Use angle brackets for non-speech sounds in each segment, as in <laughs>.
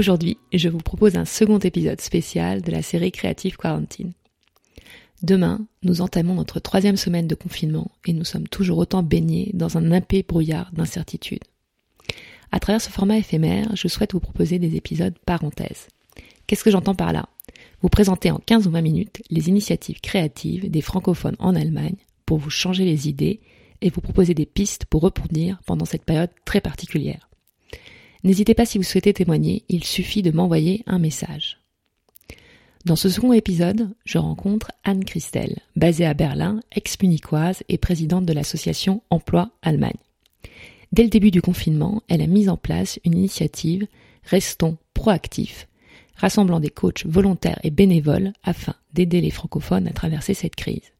Aujourd'hui, je vous propose un second épisode spécial de la série Creative Quarantine. Demain, nous entamons notre troisième semaine de confinement et nous sommes toujours autant baignés dans un impé brouillard d'incertitude. À travers ce format éphémère, je souhaite vous proposer des épisodes parenthèses. Qu'est-ce que j'entends par là? Vous présenter en 15 ou 20 minutes les initiatives créatives des francophones en Allemagne pour vous changer les idées et vous proposer des pistes pour rebondir pendant cette période très particulière. N'hésitez pas si vous souhaitez témoigner, il suffit de m'envoyer un message. Dans ce second épisode, je rencontre Anne Christelle, basée à Berlin, ex-munichoise et présidente de l'association Emploi Allemagne. Dès le début du confinement, elle a mis en place une initiative Restons proactifs, rassemblant des coachs volontaires et bénévoles afin d'aider les francophones à traverser cette crise.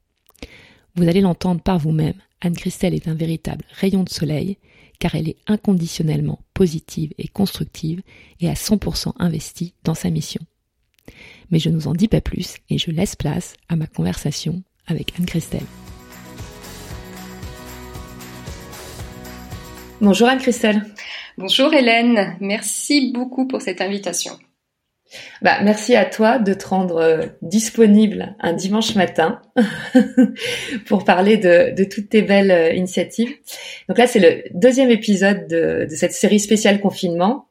Vous allez l'entendre par vous-même, Anne Christelle est un véritable rayon de soleil car elle est inconditionnellement positive et constructive et à 100% investie dans sa mission. Mais je ne vous en dis pas plus et je laisse place à ma conversation avec Anne-Christelle. Bonjour Anne-Christelle. Bonjour Hélène, merci beaucoup pour cette invitation. Bah, merci à toi de te rendre euh, disponible un dimanche matin <laughs> pour parler de, toutes tes belles euh, initiatives. Donc là, c'est le deuxième épisode de, cette série spéciale confinement.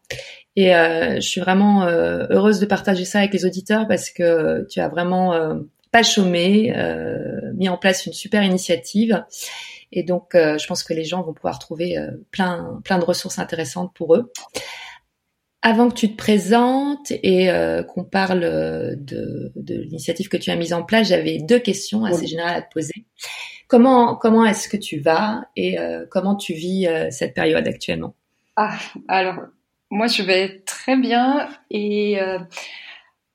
Et euh, je suis vraiment heureuse de partager ça avec les auditeurs parce que tu as vraiment pas chômé, mis en place une super initiative. Et donc, je pense que les gens vont pouvoir trouver plein, plein de ressources intéressantes pour eux. Avant que tu te présentes et euh, qu'on parle euh, de, de l'initiative que tu as mise en place, j'avais deux questions assez générales à te poser. Comment comment est-ce que tu vas et euh, comment tu vis cette période actuellement? Ah, alors moi je vais très bien et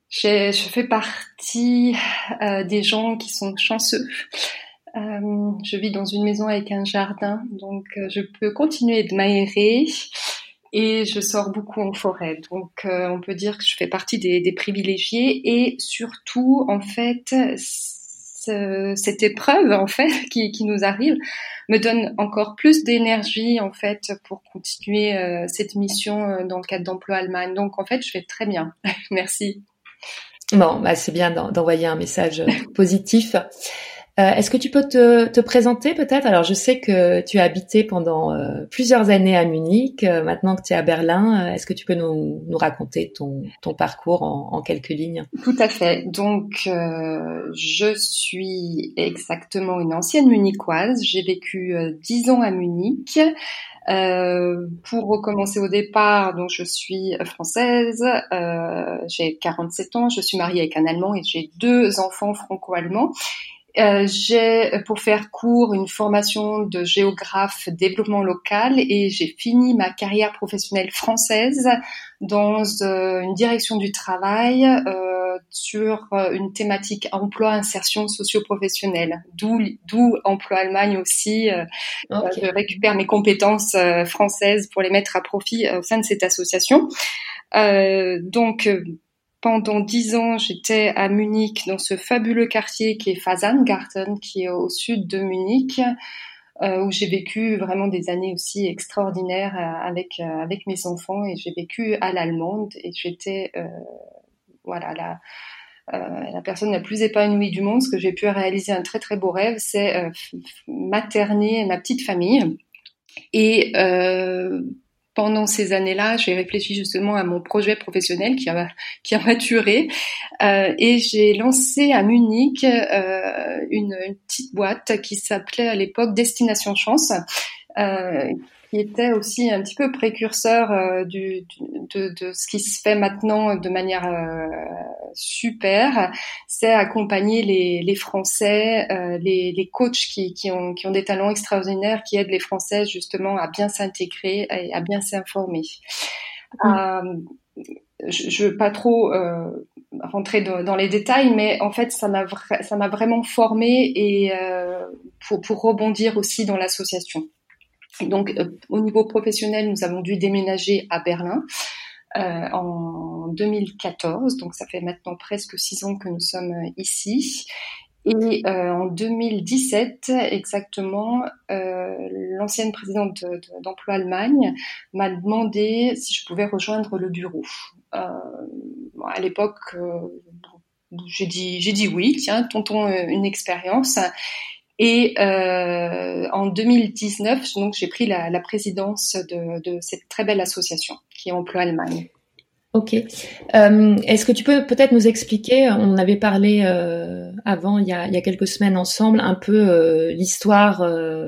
je fais partie des gens qui sont chanceux. je vis dans une maison avec un jardin, donc je peux continuer de m'aérer et je sors beaucoup en forêt. Donc euh, on peut dire que je fais partie des, privilégiés et surtout en fait cette épreuve en fait <laughs> qui, nous arrive me donne encore plus d'énergie en fait pour continuer euh, cette mission euh, dans le cadre d'emploi Allemagne. Donc en fait je fais très bien. <laughs> Merci. Bon, bah c'est bien d'envoyer un message positif. Euh, est-ce que tu peux te, te présenter peut-être? Alors, je sais que tu as habité pendant euh, plusieurs années à Munich. Euh, maintenant que tu es à Berlin, est-ce que tu peux nous, nous raconter ton, ton parcours en, quelques lignes? Tout à fait. Donc, je suis exactement une ancienne munichoise. J'ai vécu dix ans à Munich. Pour recommencer au départ, donc je suis française, euh, j'ai 47 ans, je suis mariée avec un Allemand et j'ai deux enfants franco-allemands. Euh, j'ai, pour faire court, une formation de géographe développement local et j'ai fini ma carrière professionnelle française dans euh, une direction du travail euh, sur euh, une thématique emploi insertion socio-professionnelle. D'où, d'où emploi Allemagne aussi. je récupère mes compétences françaises pour les mettre à profit au sein de cette association. donc pendant dix ans, j'étais à Munich, dans ce fabuleux quartier qui est Fasangarten, qui est au sud de Munich, euh, où j'ai vécu vraiment des années aussi extraordinaires euh, avec euh, avec mes enfants et j'ai vécu à l'allemande et j'étais voilà la la personne la plus épanouie du monde, ce que j'ai pu réaliser un très très beau rêve, c'est materner ma petite famille. Et pendant ces années-là, j'ai réfléchi justement à mon projet professionnel qui a, qui a maturé euh, et j'ai lancé à Munich euh, une, une, petite boîte qui s'appelait à l'époque Destination Chance, euh, qui était aussi un petit peu précurseur euh, du, de, de, ce qui se fait maintenant de manière euh, super, c'est accompagner les, les Français, euh, les, les coachs qui, qui, ont, qui ont des talents extraordinaires, qui aident les Français justement à bien s'intégrer et à bien s'informer. je ne veux pas trop rentrer dans, les détails, mais en fait, ça m'a vraiment formé et pour, pour rebondir aussi dans l'association. Donc, au niveau professionnel, nous avons dû déménager à Berlin. Euh, en 2014, donc ça fait maintenant presque six ans que nous sommes ici. Et euh, en 2017, exactement, euh, l'ancienne présidente d'Emploi Allemagne m'a demandé si je pouvais rejoindre le bureau. Euh, à l'époque, euh, j'ai dit, j'ai dit oui, tiens, tentons une expérience. Et euh, en 2019, donc j'ai pris la, la présidence de, de, cette très belle association qui Allemagne. Ok. Euh, Est-ce que tu peux peut-être nous expliquer, on avait parlé euh, avant, il y, a, il y, a, quelques semaines ensemble, un peu euh, l'histoire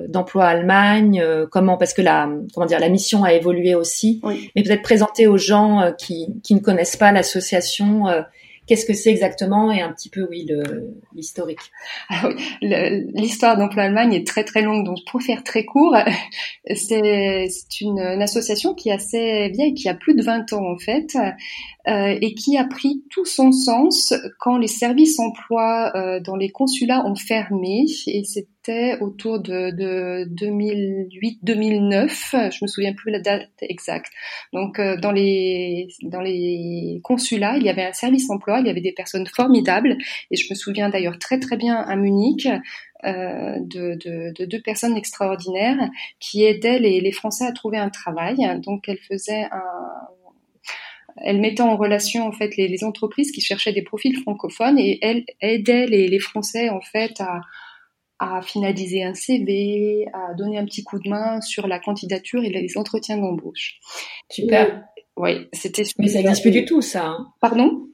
d'emploi Allemagne, comment, parce que la, comment dire, la mission a évolué aussi, oui. mais peut-être présenter aux gens qui, qui ne connaissent pas l'association Qu'est-ce que c'est exactement et un petit peu, oui, l'historique. Ah l'histoire d'Emploi Allemagne est très très longue, donc pour faire très court, <laughs> c'est une, une, association qui est assez vieille, qui a plus de 20 ans en fait, euh, et qui a pris tout son sens quand les services emploi euh, dans les consulats ont fermé, et c'était autour de, de 2008-2009, je me souviens plus la date exacte. Donc euh, dans les dans les consulats, il y avait un service emploi, il y avait des personnes formidables, et je me souviens d'ailleurs très très bien à Munich. Euh, de, de, de, deux personnes extraordinaires qui aidaient les, les Français à trouver un travail. Donc, elles faisaient un, elle mettait en relation en fait les, les, entreprises qui cherchaient des profils francophones et elle aidait les, les Français en fait à, à, finaliser un CV, à donner un petit coup de main sur la candidature et les entretiens d'embauche. Super. Oui, c'était. Mais ça n'existe plus du tout, ça. Hein. Pardon?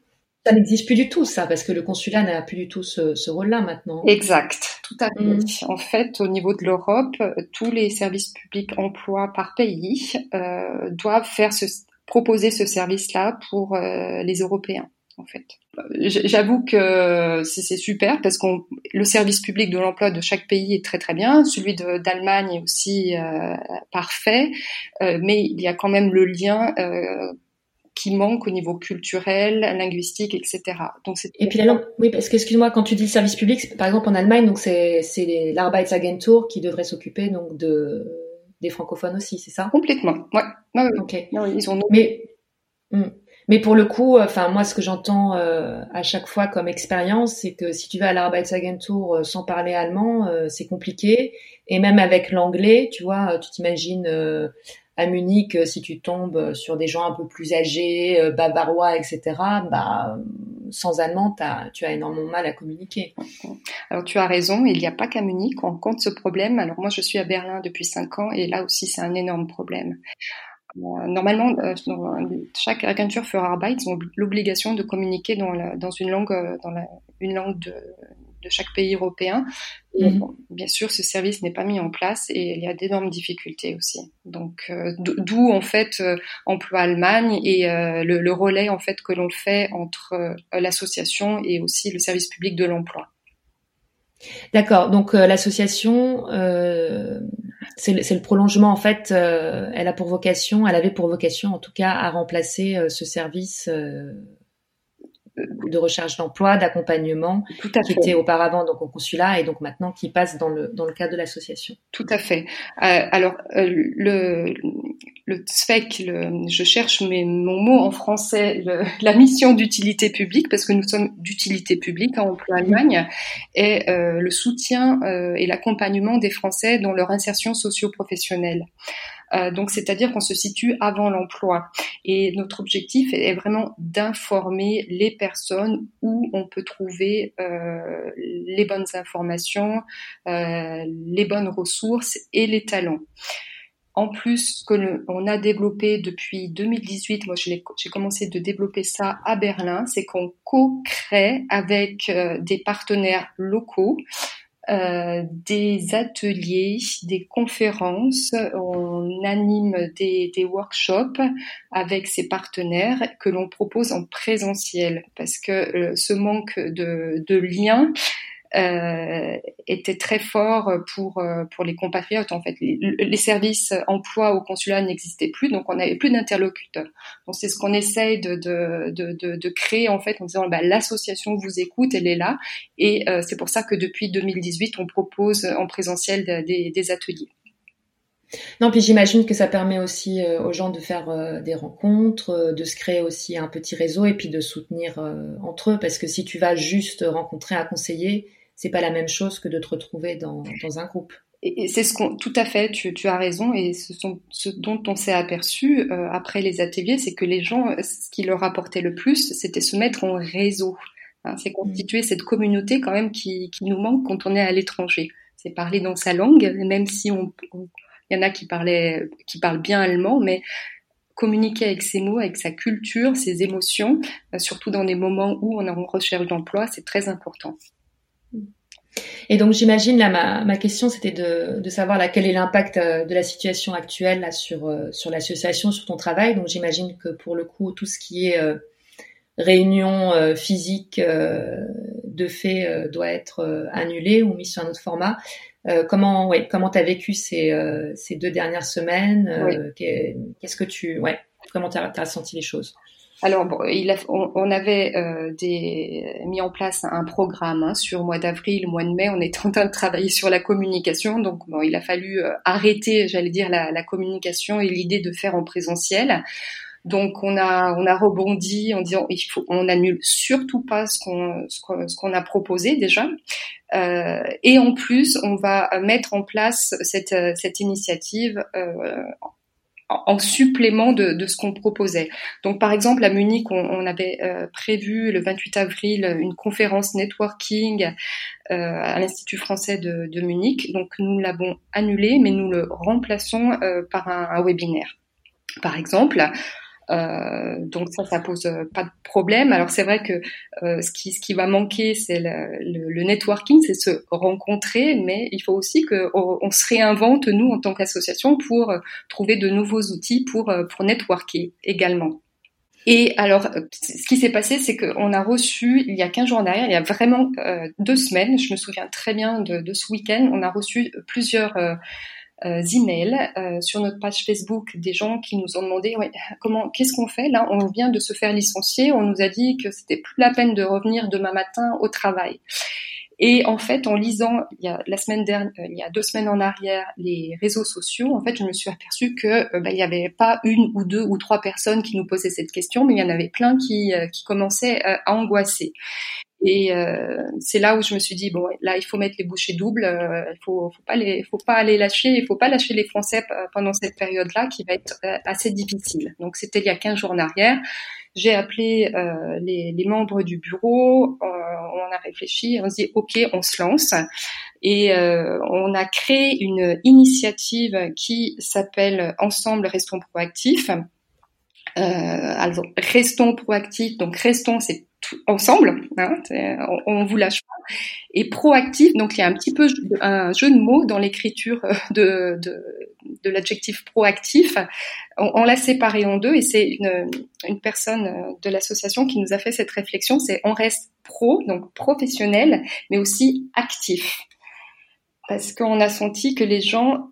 Ça n'existe plus du tout, ça, parce que le consulat n'a plus du tout ce, ce rôle-là maintenant. Exact, tout à fait. Mm. En fait, au niveau de l'Europe, tous les services publics emploi par pays euh, doivent faire ce, proposer ce service-là pour euh, les Européens en fait. J'avoue que c'est super parce que le service public de l'emploi de chaque pays est très très bien, celui d'Allemagne est aussi euh, parfait, euh, mais il y a quand même le lien euh, qui manque au niveau culturel, linguistique, etc. Donc et puis la langue, oui, parce que excuse-moi, quand tu dis service public, par exemple en Allemagne, donc c'est l'Arbeitsagentur qui devrait s'occuper donc de des francophones aussi, c'est ça? Complètement, ouais. ils ont... Mais, hmm. mais pour le coup, enfin moi, ce que j'entends euh, à chaque fois comme expérience, c'est que si tu vas à l'Arbeitsagentur euh, sans parler allemand, euh, c'est compliqué. Et même avec l'anglais, tu vois, tu t'imagines à Munich, si tu tombes sur des gens un peu plus âgés, bavarois, etc., bah sans allemand, as, tu as énormément mal à communiquer. Alors tu as raison, il n'y a pas qu'à Munich qu'on compte ce problème. Alors moi je suis à Berlin depuis cinq ans et là aussi c'est un énorme problème. Euh, normalement, euh, chaque agentur für Arbeit ont l'obligation de communiquer dans, la, dans une langue, euh, dans la, une langue de, de chaque pays européen. Mhm. bien sûr, ce service n'est pas mis en place et il y a d'énormes difficultés aussi. Donc, euh, d'où en fait euh, Emploi Allemagne et euh, le, relais en fait que l'on fait entre l'association et aussi le service public de l'emploi. D'accord. Donc l'association, c'est le, prolongement en fait. elle a pour vocation, elle avait pour vocation en tout cas à remplacer ce service de recherche d'emploi, d'accompagnement, qui était auparavant donc au consulat et donc maintenant qui passe dans le dans le cadre de l'association. Tout à fait. Euh, alors euh, le le TSFEC, le, je cherche mes, mon mot en français, le, la mission d'utilité publique, parce que nous sommes d'utilité publique en emploi Allemagne, est euh, le soutien euh, et l'accompagnement des Français dans leur insertion socio-professionnelle. Euh, donc, c'est-à-dire qu'on se situe avant l'emploi. Et notre objectif est vraiment d'informer les personnes où on peut trouver euh, les bonnes informations, euh, les bonnes ressources et les talents. En plus, ce que on a développé depuis 2018, moi j'ai commencé de développer ça à Berlin, c'est qu'on co-crée avec des partenaires locaux euh, des ateliers, des conférences, on anime des, des workshops avec ses partenaires que l'on propose en présentiel parce que euh, ce manque de, de lien euh, était très fort pour euh, pour les compatriotes. En fait, les, services emploi au consulat n'existaient plus, donc on n'avait plus d'interlocuteurs. Donc c'est ce qu'on essaye de, de, de, de, créer en fait en disant bah, l'association vous écoute, elle est là, et euh, c'est pour ça que depuis 2018 on propose en présentiel des, des ateliers. Non, puis j'imagine que ça permet aussi euh, aux gens de faire des rencontres, de se créer aussi un petit réseau et puis de soutenir entre eux. Parce que si tu vas juste rencontrer un conseiller, c'est pas la même chose que de te retrouver dans, dans un groupe. Et, c'est ce qu'on, tout à fait, tu, tu, as raison, et ce, sont, ce dont on s'est aperçu après les ateliers, c'est que les gens, ce qui leur apportait le plus, c'était se mettre en réseau. Hein, c'est constituer mmh. cette communauté quand même qui, qui, nous manque quand on est à l'étranger. C'est parler dans sa langue, même si on, on il y en a qui parlaient, qui parlent bien allemand, mais communiquer avec ses mots, avec sa culture, ses émotions, euh, surtout dans des moments où on est en recherche d'emploi, c'est très important. Et donc j'imagine là ma, ma question c'était de, de, savoir là quel est l'impact euh, de la situation actuelle là sur euh, sur l'association sur ton travail. Donc j'imagine que pour le coup tout ce qui est réunion physique de fait doit être annulé ou mis sur un autre format. Euh, comment, ouais, comment t'as vécu ces, euh, ces deux dernières semaines euh, Qu'est-ce que tu, ouais, comment t'as as senti les choses? Alors, bon, il a, on, avait euh, des, mis en place un programme hein, sur mois d'avril, mois de mai. On était en train de travailler sur la communication, donc bon, il a fallu arrêter, j'allais dire, la, la, communication et l'idée de faire en présentiel. Donc on a on a rebondi en disant il faut on annule surtout pas ce qu'on ce qu'on a proposé déjà euh, et en plus on va mettre en place cette cette initiative euh, en supplément de, ce qu'on proposait. Donc par exemple à Munich, on, avait euh, prévu le 28 avril une conférence networking euh, à l'Institut français de, de, Munich. Donc nous l'avons annulé, mais nous le remplaçons euh, par un, un, webinaire. Par exemple, euh, donc ça, ça pose euh, pas de problème. Alors c'est vrai que euh, ce qui ce qui va manquer, c'est le, le, networking, c'est se rencontrer, mais il faut aussi que on, se réinvente nous en tant qu'association pour trouver de nouveaux outils pour pour networker également. Et alors, ce qui s'est passé, c'est qu'on a reçu, il y a 15 jours derrière, il y a vraiment euh, deux semaines, je me souviens très bien de, de ce week-end, on a reçu plusieurs euh, euh, emails euh, sur notre page Facebook des gens qui nous ont demandé ouais, comment qu'est-ce qu'on fait là? On vient de se faire licencier. On nous a dit que c'était plus la peine de revenir demain matin au travail. Et en fait, en lisant il y a la semaine dernière, il y a deux semaines en arrière, les réseaux sociaux, en fait, je me suis aperçue que bah, il n'y avait pas une ou deux ou trois personnes qui nous posaient cette question, mais il y en avait plein qui, qui commençaient à angoisser. Et euh, c'est là où je me suis dit bon, là il faut mettre les bouchées doubles, euh, il faut, faut pas les, faut pas aller lâcher, il faut pas lâcher les Français pendant cette période-là qui va être euh, assez difficile. Donc c'était il y a 15 jours en arrière. J'ai appelé euh, les, les, membres du bureau, euh, on a réfléchi, on s'est dit ok, on se lance. Et euh, on a créé une initiative qui s'appelle Ensemble restons proactifs. Alors restons proactifs, donc restons c'est ensemble, hein, on, on, vous lâche pas, et proactif, donc il y a un petit peu un jeu de mots dans l'écriture euh, de, de, de l'adjectif proactif. On, on l'a séparé en deux et c'est une, une personne euh, de l'association qui nous a fait cette réflexion, c'est on reste pro, donc professionnel, mais aussi actif. Parce qu'on a senti que les gens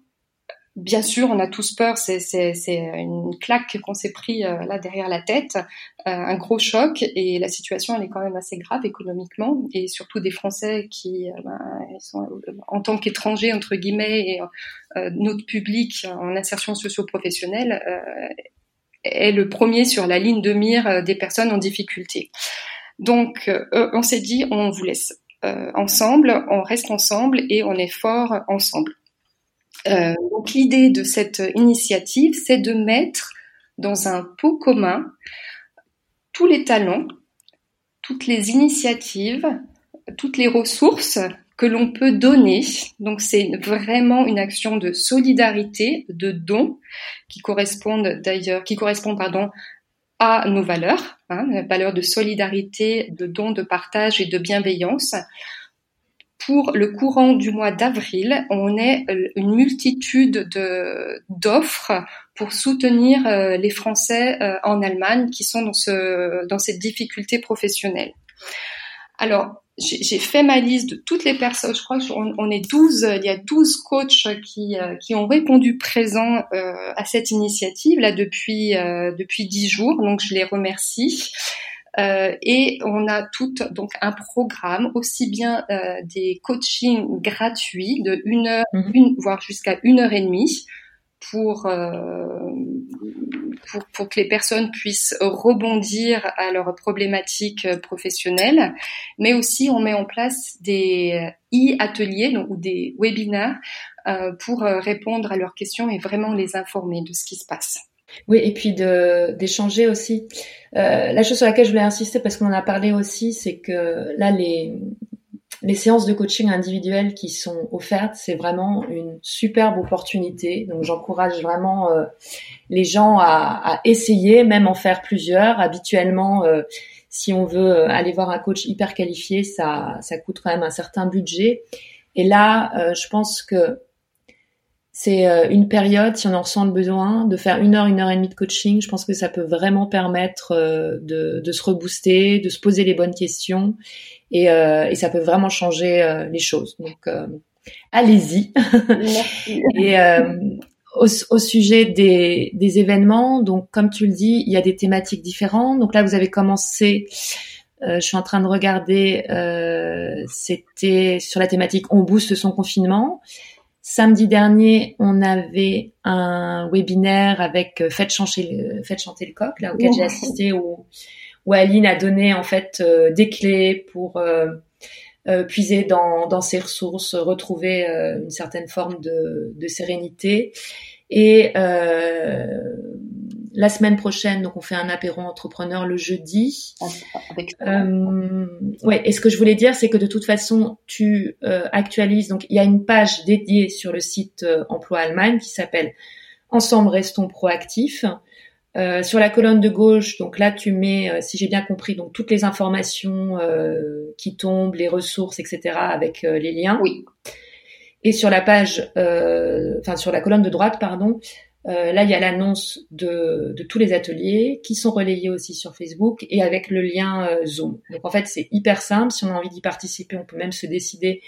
Bien sûr, on a tous peur, c'est une claque qu'on s'est pris euh, là derrière la tête, euh, un gros choc, et la situation elle est quand même assez grave économiquement, et surtout des Français qui, euh, ben, sont en tant qu'étrangers entre guillemets, et notre public en insertion socio-professionnelle est le premier sur la ligne de mire des personnes en difficulté. Donc, on s'est dit, on vous laisse ensemble, on reste ensemble et on est fort ensemble. Euh, donc l'idée de cette initiative, c'est de mettre dans un pot commun tous les talents, toutes les initiatives, toutes les ressources que l'on peut donner. Donc c'est vraiment une action de solidarité, de don, qui correspondent d'ailleurs, qui correspond pardon à nos valeurs, hein, valeurs de solidarité, de don, de partage et de bienveillance pour le courant du mois d'avril, on est euh, une multitude de d'offres pour soutenir euh, les Français euh, en Allemagne qui sont dans ce dans cette difficulté professionnelle. Alors, j'ai fait ma liste de toutes les personnes. Je crois qu'on on est 12, il y a 12 coachs qui, qui ont répondu présent à cette initiative là depuis depuis 10 jours. Donc je les remercie. Euh, et on a tout donc un programme aussi bien des coachings gratuits de une heure, mhm. une, voire jusqu'à une heure et demie pour, pour, pour que les personnes puissent rebondir à leurs problématiques professionnelles, mais aussi on met en place des e-ateliers ou des webinaires euh, pour répondre à leurs questions et vraiment les informer de ce qui se passe. Oui, et puis de d'échanger aussi. Euh, la chose sur laquelle je voulais insister, parce qu'on en a parlé aussi, c'est que là, les, les séances de coaching individuelles qui sont offertes, c'est vraiment une superbe opportunité. Donc j'encourage vraiment euh, les gens à, à, essayer, même en faire plusieurs. Habituellement, euh, si on veut euh, aller voir un coach hyper qualifié, ça, ça coûte quand même un certain budget. Et là, je pense que c'est une période, si on en ressent le besoin, de faire une heure, une heure et demie de coaching. Je pense que ça peut vraiment permettre de, de se rebooster, de se poser les bonnes questions et, euh, et ça peut vraiment changer euh, les choses. Donc, euh, allez-y. <laughs> et au, au, sujet des, des, événements, donc comme tu le dis, il y a des thématiques différentes. Donc là, vous avez commencé. je suis en train de regarder. C'était sur la thématique "On booste son confinement". Samedi dernier, on avait un webinaire avec Faites chanter, Faites chanter le coq, là auquel j'ai assisté, où où Aline a donné en fait euh, des clés pour euh, euh, puiser dans, dans, ses ressources, retrouver une certaine forme de, de sérénité. Et la semaine prochaine, donc on fait un apéro entrepreneur le jeudi. Euh, ouais. Et ce que je voulais dire, c'est que de toute façon, tu actualises. Donc il y a une page dédiée sur le site Emploi Allemagne qui s'appelle Ensemble restons proactifs. Euh, sur la colonne de gauche, donc là tu mets, euh, si j'ai bien compris, donc toutes les informations euh, qui tombent, les ressources, etc. avec les liens. Oui. Et sur la page, enfin sur la colonne de droite, pardon, là il y a l'annonce de, de, tous les ateliers qui sont relayés aussi sur Facebook et avec le lien Zoom. Donc en fait c'est hyper simple. Si on a envie d'y participer, on peut même se décider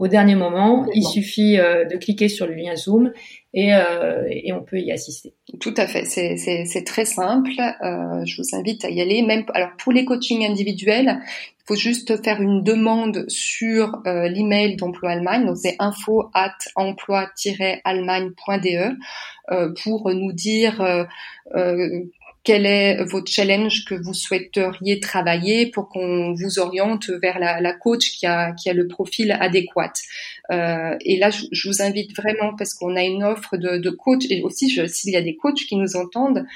au dernier moment. Il suffit de cliquer sur le lien Zoom et, euh, et, on peut y assister. Tout à fait, c'est très simple. Euh, je vous invite à y aller. Même alors pour les coachings individuels, il faut juste faire une demande sur euh, l'email d'Emploi Allemagne. Donc c'est info at emploi-allemagne.de euh, pour nous dire euh, euh, quel est votre challenge que vous souhaiteriez travailler pour qu'on vous oriente vers la, la, coach qui a, qui a le profil adéquat? Euh, et là, je, vous invite vraiment parce qu'on a une offre de, de coach et aussi s'il y a des coachs qui nous entendent,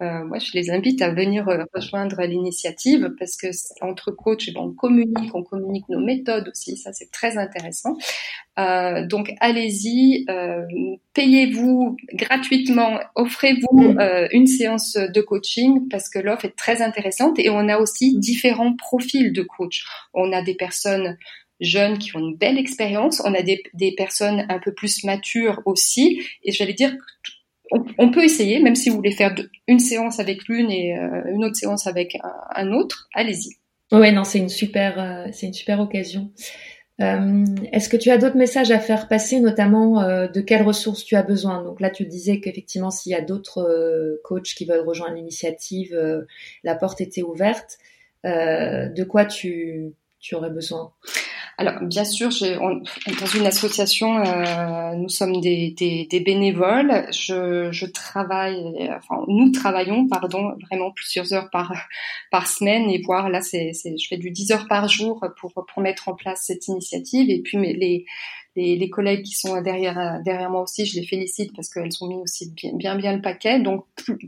euh, moi, je les invite à venir euh, rejoindre l'initiative parce que entre coachs, ben, on communique, on communique nos méthodes aussi. Ça, c'est très intéressant. Euh, donc, allez-y, euh, payez-vous gratuitement, offrez-vous euh, une séance de coaching parce que l'offre est très intéressante et on a aussi différents profils de coach. On a des personnes jeunes qui ont une belle expérience, on a des, des personnes un peu plus matures aussi, et j'allais dire on, peut essayer, même si vous voulez faire une séance avec l'une et euh, une autre séance avec un, autre, allez-y. Ouais, non, c'est une super, euh, occasion. Euh, est-ce que tu as d'autres messages à faire passer, notamment de quelles ressources tu as besoin? Donc là, tu disais qu'effectivement, s'il y a d'autres coachs qui veulent rejoindre l'initiative, la porte était ouverte. de quoi tu aurais besoin? Alors, bien sûr, dans une association, euh, nous sommes des, des, des bénévoles. Je, je, travaille, enfin, nous travaillons, pardon, vraiment plusieurs heures par par semaine et voire là, c'est, je fais du 10 heures par jour pour pour mettre en place cette initiative. Et puis, les les, les, collègues qui sont derrière derrière moi aussi, je les félicite parce qu'elles ont mis aussi bien bien, le paquet. Donc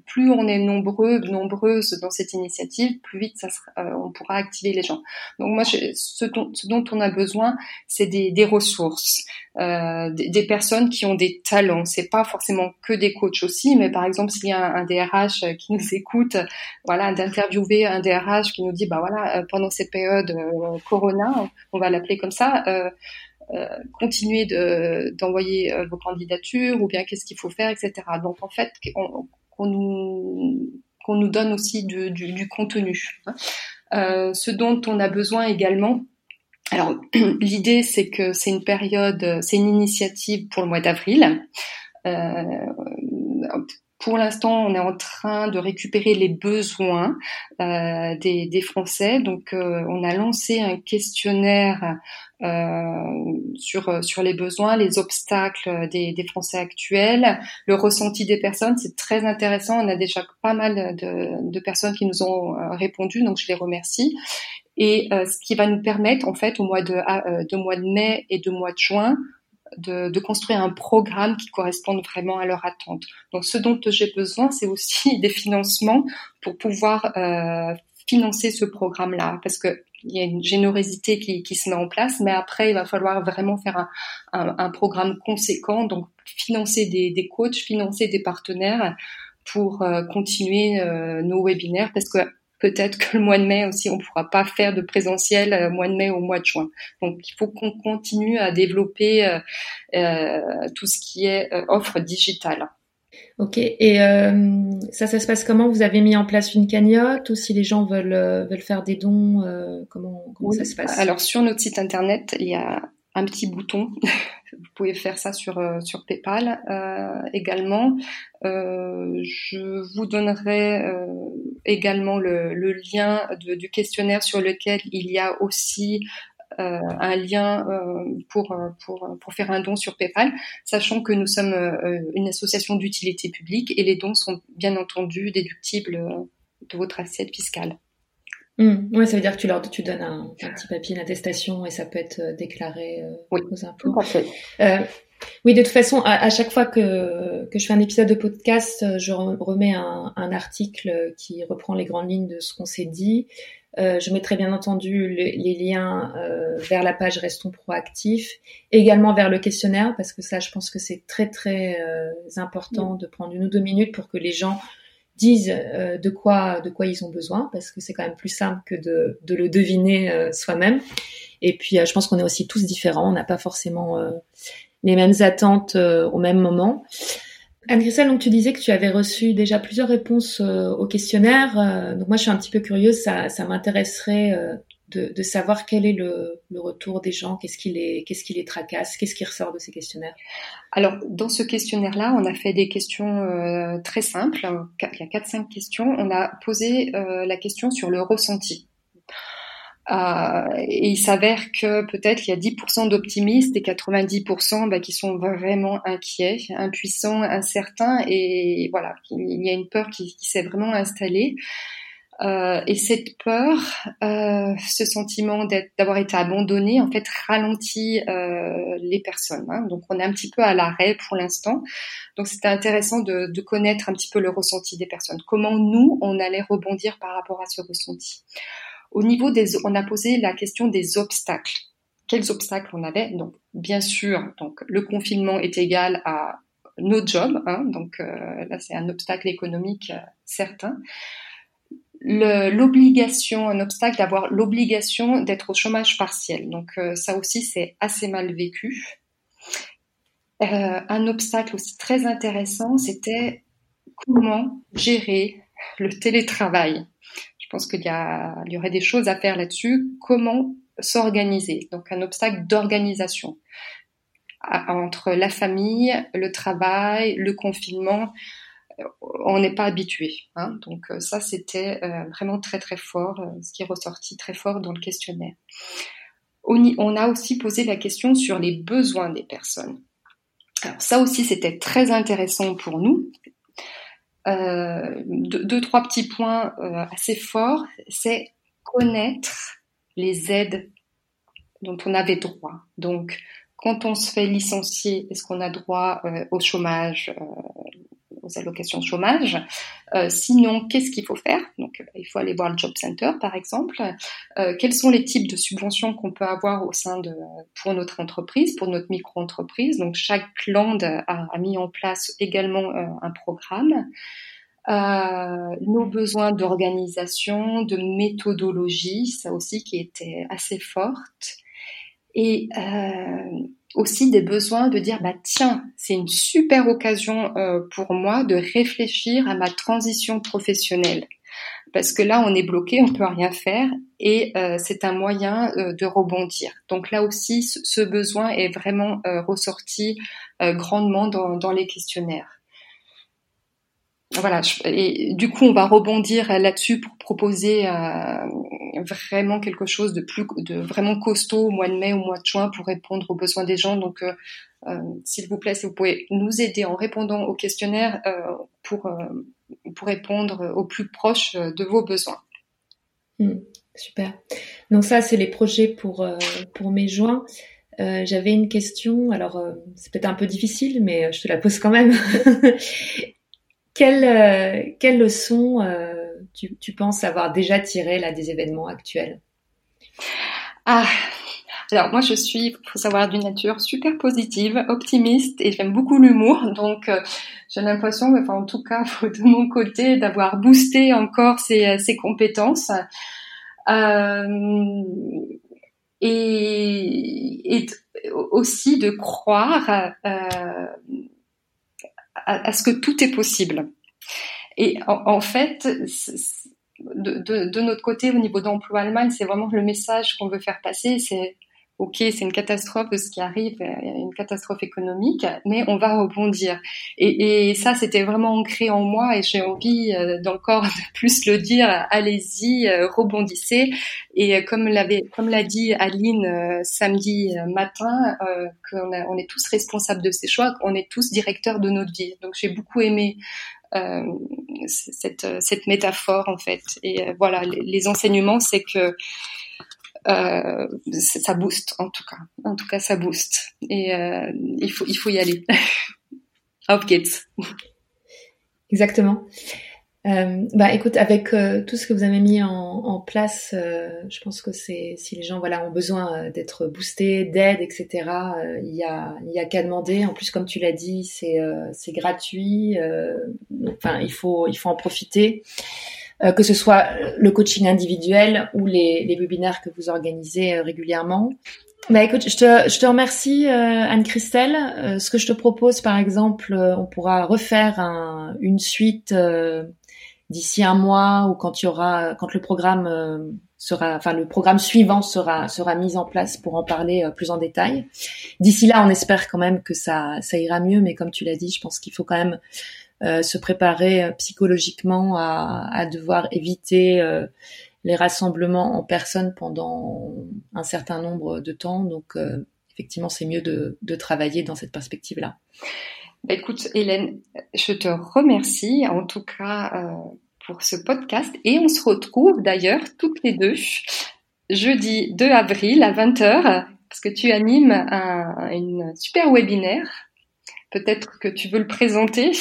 plus, on est nombreux, nombreuses dans cette initiative, plus vite ça sera, euh, on pourra activer les gens. Donc moi, ce, dont, ce, dont, on a besoin, c'est des, des, ressources, euh, des, des, personnes qui ont des talents. C'est pas forcément que des coachs aussi, mais par exemple s'il y a un, un, DRH qui nous écoute, voilà, d'interviewer un DRH qui nous dit bah voilà euh, pendant cette période euh, Corona, on va l'appeler comme ça. Euh, euh, continuer d'envoyer euh, vos candidatures ou bien qu'est-ce qu'il faut faire, etc. Donc en fait, qu'on nous, nous donne aussi du, du, contenu. Hein. Euh, ce dont on a besoin également, alors, <clears throat> l'idée, c'est que c'est une période, c'est une initiative pour le mois d'avril. Euh, pour l'instant, on est en train de récupérer les besoins euh, des, des, Français. Donc, euh, on a lancé un questionnaire euh, sur sur les besoins, les obstacles des, des, Français actuels, le ressenti des personnes. C'est très intéressant. On a déjà pas mal de, de personnes qui nous ont euh, répondu, donc je les remercie. Et euh, ce qui va nous permettre, en fait, au mois de, de mois de mai et de mois de juin, de, de, construire un programme qui corresponde vraiment à leur attente. Donc, ce dont j'ai besoin, c'est aussi <laughs> des financements pour pouvoir euh, financer ce programme-là, parce que il y a une générosité qui, qui, se met en place, mais après, il va falloir vraiment faire un, un, un programme conséquent, donc financer des, des, coachs, financer des partenaires pour euh, continuer euh, nos webinaires, parce que peut-être que le mois de mai aussi, on ne pourra pas faire de présentiel euh, mois de mai au mois de juin. Donc, il faut qu'on continue à développer euh, euh, tout ce qui est offre digitale. Ok. Et ça, ça se passe comment? Vous avez mis en place une cagnotte ou si les gens veulent veulent faire des dons Comment comment ça se passe? Alors sur notre site internet, il y a un petit bouton. <laughs> Vous pouvez faire ça sur euh, sur PayPal euh, également. Euh, je vous donnerai également le, lien du questionnaire sur lequel il y a aussi un lien pour, pour, pour faire un don sur PayPal, sachant que nous sommes une association d'utilité publique et les dons sont bien entendu déductibles de votre assiette fiscale. Mmh. Oui, ça veut dire que tu leur tu donnes un, petit papier, une attestation et ça peut être euh, déclaré euh, aux impôts. Euh, oui, de toute façon, à, chaque fois que, que je fais un épisode de podcast, je remets un, un article qui reprend les grandes lignes de ce qu'on s'est dit. Euh, je mettrai bien entendu les liens euh, vers la page Restons proactifs, également vers le questionnaire, parce que ça, je pense que c'est très très important de prendre une ou deux minutes pour que les gens disent euh, de quoi de quoi ils ont besoin parce que c'est quand même plus simple que de, de le deviner euh, soi-même et puis euh, je pense qu'on est aussi tous différents on n'a pas forcément les mêmes attentes au même moment Anne-Christelle, donc tu disais que tu avais reçu déjà plusieurs réponses au questionnaire. donc moi, je suis un petit peu curieuse. Ça, ça m'intéresserait de, savoir quel est le, retour des gens, qu'est-ce qui les, qu'est-ce qui les tracasse, qu'est-ce qui ressort de ces questionnaires. Alors, dans ce questionnaire-là, on a fait des questions euh, très simples. Il y a 4-5 questions. On a posé euh, la question sur le ressenti. Euh, et il s'avère que peut-être il y a 10% d'optimistes et 90% bah, qui sont vraiment inquiets, impuissants, incertains, et voilà, il y a une peur qui, qui s'est vraiment installée. Euh, et cette peur, euh, ce sentiment d'avoir été abandonné, en fait, ralentit euh, les personnes. Hein. Donc, on est un petit peu à l'arrêt pour l'instant. Donc, c'était intéressant de, de, connaître un petit peu le ressenti des personnes. Comment nous, on allait rebondir par rapport à ce ressenti. Au niveau des, on a posé la question des obstacles. Quels obstacles on avait? Donc, bien sûr, donc le confinement est égal à nos jobs. Hein, donc euh, là, c'est un obstacle économique euh, certain l'obligation, un obstacle d'avoir l'obligation d'être au chômage partiel. Donc euh, ça aussi c'est assez mal vécu. Euh, un obstacle aussi très intéressant, c'était comment gérer le télétravail. Je pense qu'il y, il y aurait des choses à faire là-dessus. Comment s'organiser? Donc un obstacle d'organisation entre la famille, le travail, le confinement on n'est pas habitué. Hein. donc euh, ça, c'était euh, vraiment très très fort, euh, ce qui est ressorti très fort dans le questionnaire. On, a aussi posé la question sur les besoins des personnes. Alors ça aussi, c'était très intéressant pour nous. deux, trois petits points assez forts, c'est connaître les aides dont on avait droit. Donc, quand on se fait licencier, est-ce qu'on a droit au chômage, aux allocations chômage? Euh, sinon, qu'est-ce qu'il faut faire? Donc, euh, il faut aller voir le Job Center, par exemple. Euh, quels sont les types de subventions qu'on peut avoir au sein de pour notre entreprise, pour notre micro-entreprise? Donc, chaque land a, a, mis en place également un programme. nos besoins d'organisation, de méthodologie, ça aussi qui était assez forte. Et euh, aussi des besoins de dire bah tiens c'est une super occasion euh, pour moi de réfléchir à ma transition professionnelle parce que là, on est bloqué, on peut rien faire, et c'est un moyen de rebondir. Donc là aussi, ce besoin est vraiment ressorti grandement dans les questionnaires voilà, et du coup, on va rebondir là-dessus pour proposer euh, vraiment quelque chose de plus, de vraiment costaud au mois de mai, au mois de juin, pour répondre aux besoins des gens. Donc, euh, euh, s'il vous plaît, si vous pouvez nous aider en répondant au questionnaire pour pour répondre au plus proche de vos besoins. Hmm, super. Donc ça, c'est les projets pour pour mai-juin. J'avais une question, alors c'est peut-être un peu difficile, mais je te la pose quand même. <laughs> Quelle, euh, quelle leçon euh, tu, tu, penses avoir déjà tiré là des événements actuels? Ah, alors moi je suis, faut savoir, d'une nature super positive, optimiste et j'aime beaucoup l'humour. Donc euh, j'ai l'impression, enfin en tout cas <laughs> de mon côté, d'avoir boosté encore ces, ces compétences. Euh, et, et, aussi de croire euh, à, ce que tout est possible. Et en, fait, de, de, notre côté, au niveau d'emploi Allemagne, c'est vraiment le message qu'on veut faire passer, c'est ok, c'est une catastrophe ce qui arrive, euh, une catastrophe économique, mais on va rebondir. Et, et ça, c'était vraiment ancré en moi et j'ai envie euh, d'encore de plus le dire, allez-y, euh, rebondissez. Et comme l'avait, comme l'a dit Aline samedi matin, qu'on on est tous responsables de ces choix, qu'on est tous directeurs de notre vie. Donc j'ai beaucoup aimé euh, cette, cette métaphore en fait. Et voilà, les enseignements, c'est que euh, ça booste en tout cas. En tout cas, ça booste. Et euh, il faut il faut y aller. <laughs> Auf geht's. Exactement. Euh, bah écoute, avec euh, tout ce que vous avez mis en, place, je pense que si les gens voilà ont besoin d'être boostés, d'aide, etc. Il y a il y a qu'à demander. En plus, comme tu l'as dit, c'est c'est gratuit. enfin, il faut il faut en profiter. Euh, que ce soit le coaching individuel ou les, les webinaires que vous organisez euh, régulièrement. Bah écoute, je te, je te remercie euh, Anne-Christelle. ce que je te propose, par exemple, on pourra refaire un, une suite d'ici un mois ou quand il y aura, quand le programme sera, enfin le programme suivant sera sera mis en place pour en parler plus en détail. D'ici là, on espère quand même que ça ça ira mieux, mais comme tu l'as dit, je pense qu'il faut quand même euh, se préparer euh, psychologiquement à, devoir éviter euh, les rassemblements en personne pendant un certain nombre de temps. Donc, effectivement, c'est mieux de, travailler dans cette perspective-là. Bah, écoute, Hélène, je te remercie en tout cas pour ce podcast et on se retrouve d'ailleurs toutes les deux jeudi 2 avril à 20h parce que tu animes un, super webinaire. Peut-être que tu veux le présenter.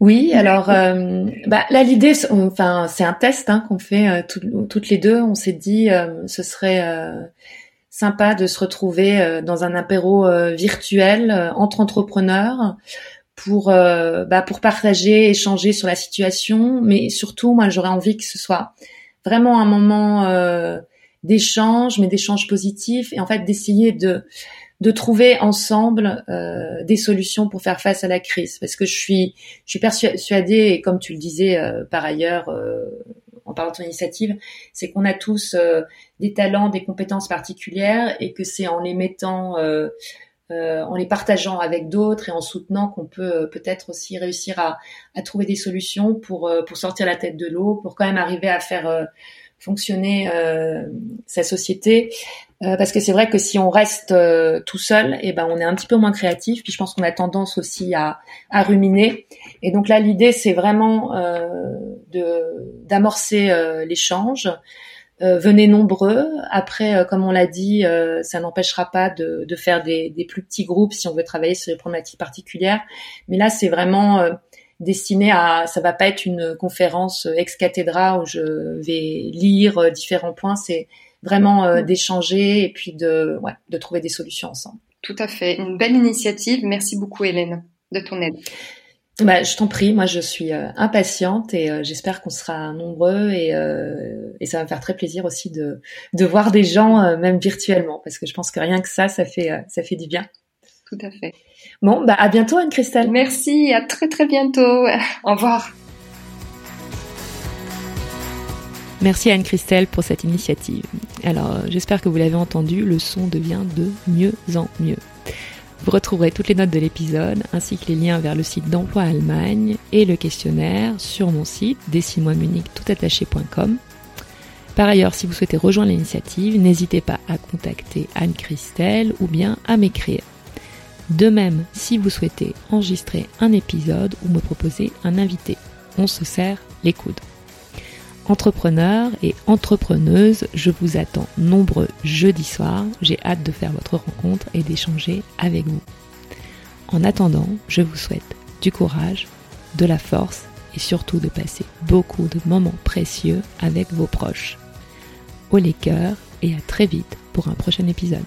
Oui, alors euh, bah, là l'idée, enfin c'est un test hein, qu'on fait euh, toutes les deux. On s'est dit euh, ce serait sympa de se retrouver dans un apéro virtuel entre entrepreneurs pour bah, pour partager, échanger sur la situation, mais surtout moi j'aurais envie que ce soit vraiment un moment d'échange, mais d'échange positif et en fait d'essayer de de trouver ensemble euh, des solutions pour faire face à la crise. Parce que je suis, persuadée, et comme tu le disais euh, par ailleurs euh, en parlant de ton initiative, c'est qu'on a tous des talents, des compétences particulières, et que c'est en les mettant, en les partageant avec d'autres et en soutenant qu'on peut peut-être aussi réussir à, trouver des solutions pour sortir la tête de l'eau, pour quand même arriver à faire fonctionner sa société euh, parce que c'est vrai que si on reste euh, tout seul, et eh ben on est un petit peu moins créatif. Puis je pense qu'on a tendance aussi à, à ruminer. Et donc là, l'idée c'est vraiment euh, de d'amorcer euh, l'échange. venez nombreux. Après, comme on l'a dit, ça n'empêchera pas de, de faire des, des, plus petits groupes si on veut travailler sur des problématiques particulières. Mais là, c'est vraiment destiné à. Ça va pas être une conférence ex cathedra où je vais lire différents points. C'est vraiment euh, d'échanger et puis de, ouais, de trouver des solutions ensemble. Tout à fait, une belle initiative. Merci beaucoup Hélène de ton aide. Bah, je t'en prie, moi je suis euh, impatiente et euh, j'espère qu'on sera nombreux et, et, ça va me faire très plaisir aussi de, de voir des gens même virtuellement parce que je pense que rien que ça, ça fait, ça fait du bien. Tout à fait. Bon, bah à bientôt Anne-Christelle. Merci, à très très bientôt. Au revoir. Merci à Anne-Christelle pour cette initiative. Alors, j'espère que vous l'avez entendu, le son devient de mieux en mieux. Vous retrouverez toutes les notes de l'épisode ainsi que les liens vers le site d'emploi Allemagne et le questionnaire sur mon site toutattaché.com. Par ailleurs, si vous souhaitez rejoindre l'initiative, n'hésitez pas à contacter Anne-Christelle ou bien à m'écrire. De même, si vous souhaitez enregistrer un épisode ou me proposer un invité, on se serre les coudes. Entrepreneurs et entrepreneuses, je vous attends nombreux jeudi soir. J'ai hâte de faire votre rencontre et d'échanger avec vous. En attendant, je vous souhaite du courage, de la force et surtout de passer beaucoup de moments précieux avec vos proches. Au les cœurs et à très vite pour un prochain épisode.